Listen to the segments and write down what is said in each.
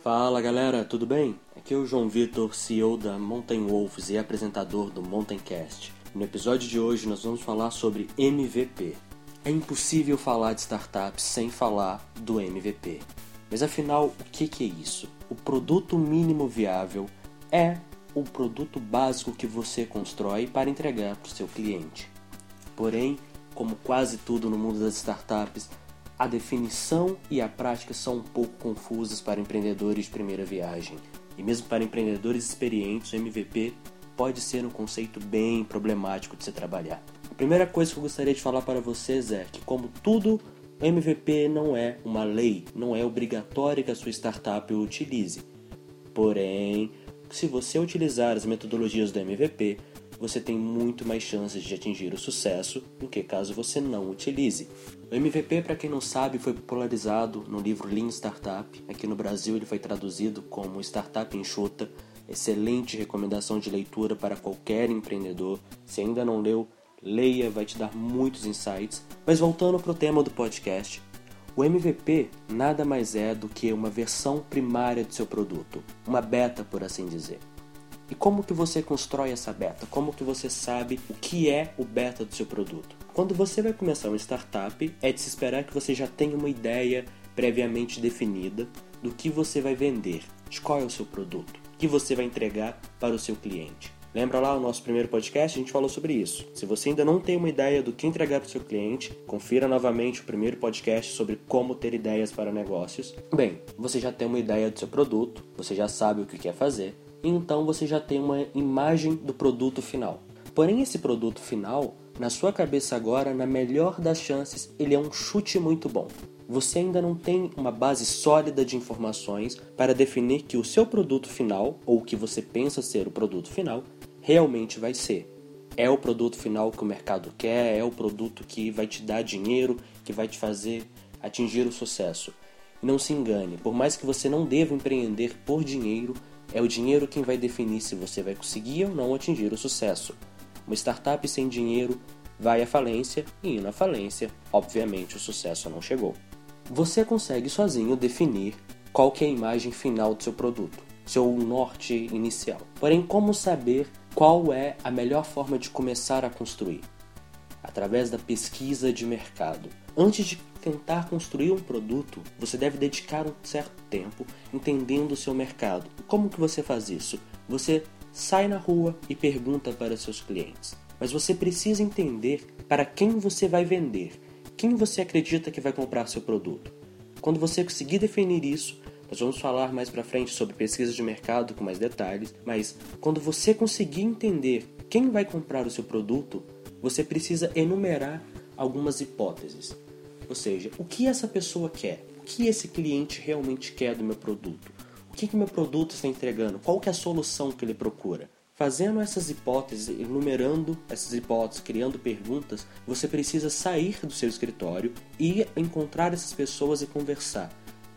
Fala galera, tudo bem? Aqui é o João Vitor, CEO da Mountain Wolves e apresentador do Mountaincast. No episódio de hoje nós vamos falar sobre MVP. É impossível falar de startups sem falar do MVP. Mas afinal, o que, que é isso? O produto mínimo viável é o produto básico que você constrói para entregar para o seu cliente. Porém, como quase tudo no mundo das startups, a definição e a prática são um pouco confusas para empreendedores de primeira viagem. E mesmo para empreendedores experientes, o MVP pode ser um conceito bem problemático de se trabalhar. A primeira coisa que eu gostaria de falar para vocês é que, como tudo, o MVP não é uma lei, não é obrigatório que a sua startup o utilize. Porém, se você utilizar as metodologias do MVP, você tem muito mais chances de atingir o sucesso do que caso você não utilize. O MVP, para quem não sabe, foi popularizado no livro Lean Startup. Aqui no Brasil ele foi traduzido como Startup Enxuta. Excelente recomendação de leitura para qualquer empreendedor. Se ainda não leu, leia, vai te dar muitos insights. Mas voltando para o tema do podcast, o MVP nada mais é do que uma versão primária do seu produto, uma beta, por assim dizer. E como que você constrói essa beta? Como que você sabe o que é o beta do seu produto? Quando você vai começar uma startup, é de se esperar que você já tenha uma ideia previamente definida do que você vai vender, de qual é o seu produto, que você vai entregar para o seu cliente. Lembra lá o nosso primeiro podcast? A gente falou sobre isso. Se você ainda não tem uma ideia do que entregar para o seu cliente, confira novamente o primeiro podcast sobre como ter ideias para negócios. Bem, você já tem uma ideia do seu produto, você já sabe o que quer fazer, então você já tem uma imagem do produto final. Porém, esse produto final, na sua cabeça agora, na melhor das chances, ele é um chute muito bom. Você ainda não tem uma base sólida de informações para definir que o seu produto final, ou o que você pensa ser o produto final, realmente vai ser. É o produto final que o mercado quer, é o produto que vai te dar dinheiro, que vai te fazer atingir o sucesso. E não se engane, por mais que você não deva empreender por dinheiro, é o dinheiro quem vai definir se você vai conseguir ou não atingir o sucesso. Uma startup sem dinheiro vai à falência e à falência, obviamente o sucesso não chegou. Você consegue sozinho definir qual que é a imagem final do seu produto, seu norte inicial. Porém, como saber qual é a melhor forma de começar a construir? Através da pesquisa de mercado. Antes de tentar construir um produto, você deve dedicar um certo tempo entendendo o seu mercado. Como que você faz isso? Você sai na rua e pergunta para seus clientes. Mas você precisa entender para quem você vai vender, quem você acredita que vai comprar seu produto. Quando você conseguir definir isso, nós vamos falar mais para frente sobre pesquisa de mercado com mais detalhes, mas quando você conseguir entender quem vai comprar o seu produto, você precisa enumerar algumas hipóteses. Ou seja, o que essa pessoa quer? O que esse cliente realmente quer do meu produto? O que, que meu produto está entregando? Qual que é a solução que ele procura? Fazendo essas hipóteses, enumerando essas hipóteses, criando perguntas, você precisa sair do seu escritório e encontrar essas pessoas e conversar.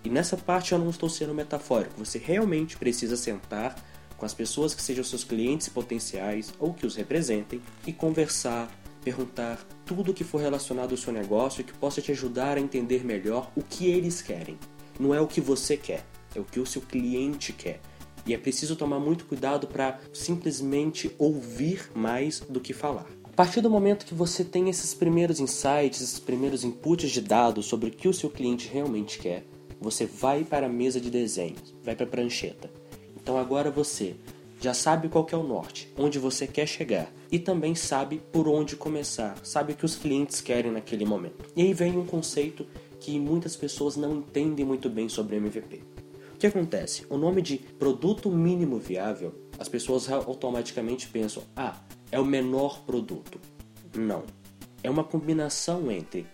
E nessa parte eu não estou sendo metafórico, você realmente precisa sentar com as pessoas que sejam seus clientes potenciais ou que os representem e conversar, perguntar tudo que for relacionado ao seu negócio que possa te ajudar a entender melhor o que eles querem. Não é o que você quer, é o que o seu cliente quer. E é preciso tomar muito cuidado para simplesmente ouvir mais do que falar. A partir do momento que você tem esses primeiros insights, esses primeiros inputs de dados sobre o que o seu cliente realmente quer, você vai para a mesa de desenhos, vai para a prancheta. Então agora você já sabe qual é o norte, onde você quer chegar e também sabe por onde começar, sabe o que os clientes querem naquele momento. E aí vem um conceito que muitas pessoas não entendem muito bem sobre MVP. O que acontece? O nome de produto mínimo viável, as pessoas automaticamente pensam: "Ah, é o menor produto". Não. É uma combinação entre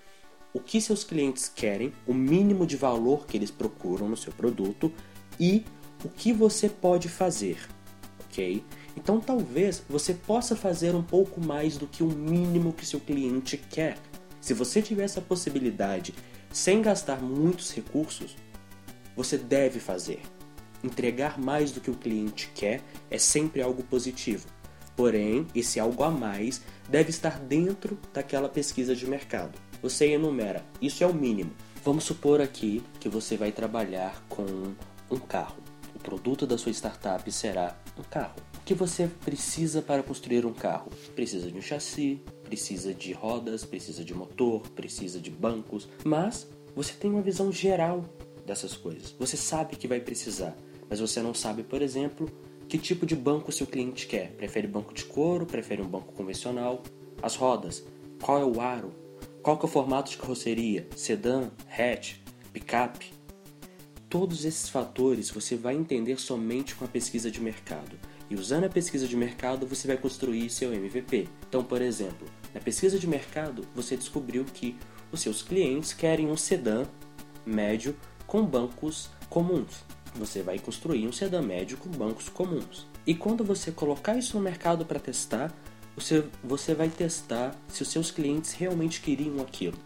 o que seus clientes querem, o mínimo de valor que eles procuram no seu produto e o que você pode fazer ok? Então talvez você possa fazer um pouco mais do que o mínimo que seu cliente quer. Se você tiver essa possibilidade sem gastar muitos recursos, você deve fazer. Entregar mais do que o cliente quer é sempre algo positivo. Porém, esse algo a mais deve estar dentro daquela pesquisa de mercado. Você enumera, isso é o mínimo. Vamos supor aqui que você vai trabalhar com um carro. O produto da sua startup será um carro. Que você precisa para construir um carro? Precisa de um chassi, precisa de rodas, precisa de motor, precisa de bancos, mas você tem uma visão geral dessas coisas. Você sabe que vai precisar, mas você não sabe, por exemplo, que tipo de banco seu cliente quer. Prefere banco de couro, prefere um banco convencional? As rodas, qual é o aro? Qual é o formato de carroceria? Sedã, hatch, picape? Todos esses fatores você vai entender somente com a pesquisa de mercado. E usando a pesquisa de mercado, você vai construir seu MVP. Então, por exemplo, na pesquisa de mercado, você descobriu que os seus clientes querem um sedã médio com bancos comuns. Você vai construir um sedã médio com bancos comuns. E quando você colocar isso no mercado para testar, você, você vai testar se os seus clientes realmente queriam aquilo.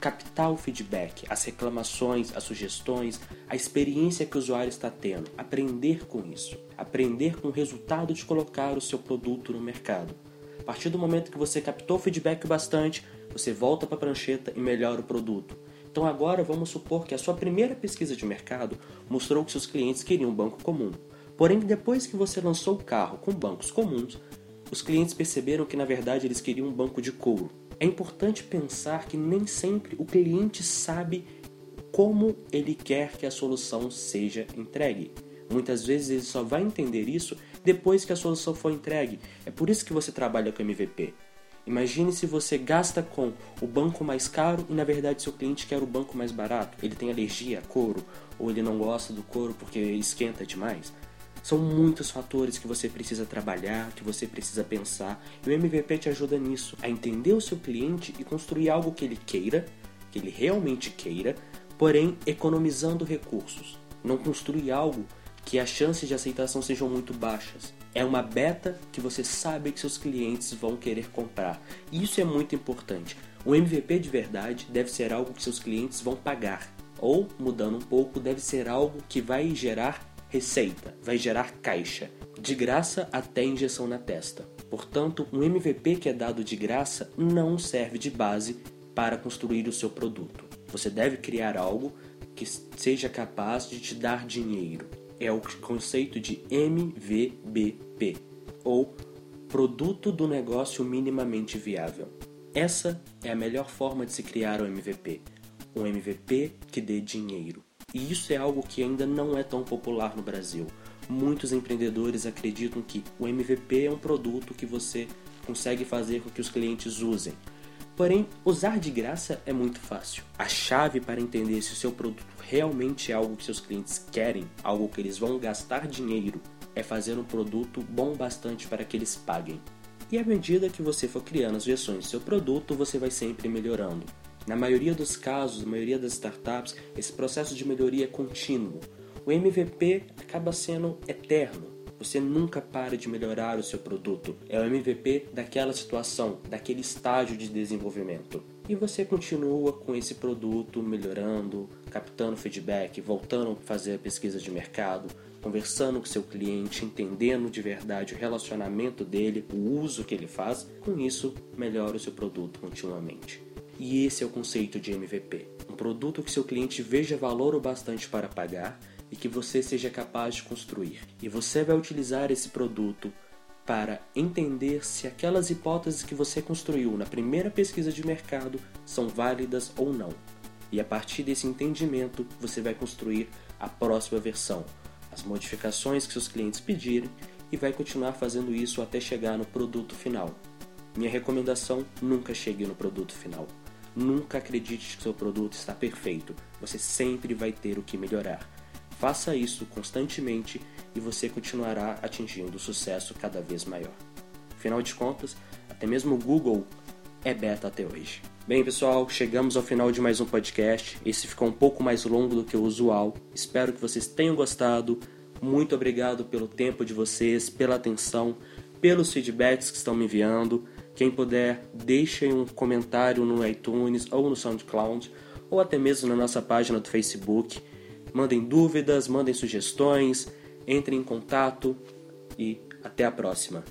Captar o feedback, as reclamações, as sugestões, a experiência que o usuário está tendo, aprender com isso, aprender com o resultado de colocar o seu produto no mercado. A partir do momento que você captou o feedback bastante, você volta para a prancheta e melhora o produto. Então agora vamos supor que a sua primeira pesquisa de mercado mostrou que seus clientes queriam um banco comum. Porém, depois que você lançou o carro com bancos comuns, os clientes perceberam que na verdade eles queriam um banco de couro. É importante pensar que nem sempre o cliente sabe como ele quer que a solução seja entregue. Muitas vezes ele só vai entender isso depois que a solução for entregue. É por isso que você trabalha com MVP. Imagine se você gasta com o banco mais caro e na verdade seu cliente quer o banco mais barato. Ele tem alergia a couro ou ele não gosta do couro porque esquenta demais. São muitos fatores que você precisa trabalhar, que você precisa pensar, e o MVP te ajuda nisso, a entender o seu cliente e construir algo que ele queira, que ele realmente queira, porém economizando recursos. Não construir algo que as chances de aceitação sejam muito baixas. É uma beta que você sabe que seus clientes vão querer comprar. Isso é muito importante. O MVP de verdade deve ser algo que seus clientes vão pagar. Ou, mudando um pouco, deve ser algo que vai gerar receita, vai gerar caixa, de graça até injeção na testa. Portanto, um MVP que é dado de graça não serve de base para construir o seu produto. Você deve criar algo que seja capaz de te dar dinheiro é o conceito de MVBP, ou Produto do Negócio Minimamente Viável. Essa é a melhor forma de se criar um MVP, um MVP que dê dinheiro. E isso é algo que ainda não é tão popular no Brasil. Muitos empreendedores acreditam que o MVP é um produto que você consegue fazer com que os clientes usem, Porém, usar de graça é muito fácil. A chave para entender se o seu produto realmente é algo que seus clientes querem, algo que eles vão gastar dinheiro, é fazer um produto bom bastante para que eles paguem. E à medida que você for criando as versões do seu produto, você vai sempre melhorando. Na maioria dos casos, na maioria das startups, esse processo de melhoria é contínuo. O MVP acaba sendo eterno. Você nunca para de melhorar o seu produto. É o MVP daquela situação, daquele estágio de desenvolvimento. E você continua com esse produto melhorando, captando feedback, voltando a fazer a pesquisa de mercado, conversando com seu cliente, entendendo de verdade o relacionamento dele, o uso que ele faz. Com isso, melhora o seu produto continuamente. E esse é o conceito de MVP. Um produto que seu cliente veja valor o bastante para pagar e que você seja capaz de construir. E você vai utilizar esse produto para entender se aquelas hipóteses que você construiu na primeira pesquisa de mercado são válidas ou não. E a partir desse entendimento, você vai construir a próxima versão, as modificações que seus clientes pedirem e vai continuar fazendo isso até chegar no produto final. Minha recomendação: nunca chegue no produto final. Nunca acredite que seu produto está perfeito. Você sempre vai ter o que melhorar. Faça isso constantemente e você continuará atingindo sucesso cada vez maior. Afinal de contas, até mesmo o Google é beta até hoje. Bem, pessoal, chegamos ao final de mais um podcast. Esse ficou um pouco mais longo do que o usual. Espero que vocês tenham gostado. Muito obrigado pelo tempo de vocês, pela atenção, pelos feedbacks que estão me enviando. Quem puder, deixem um comentário no iTunes ou no SoundCloud, ou até mesmo na nossa página do Facebook. Mandem dúvidas, mandem sugestões, entrem em contato e até a próxima.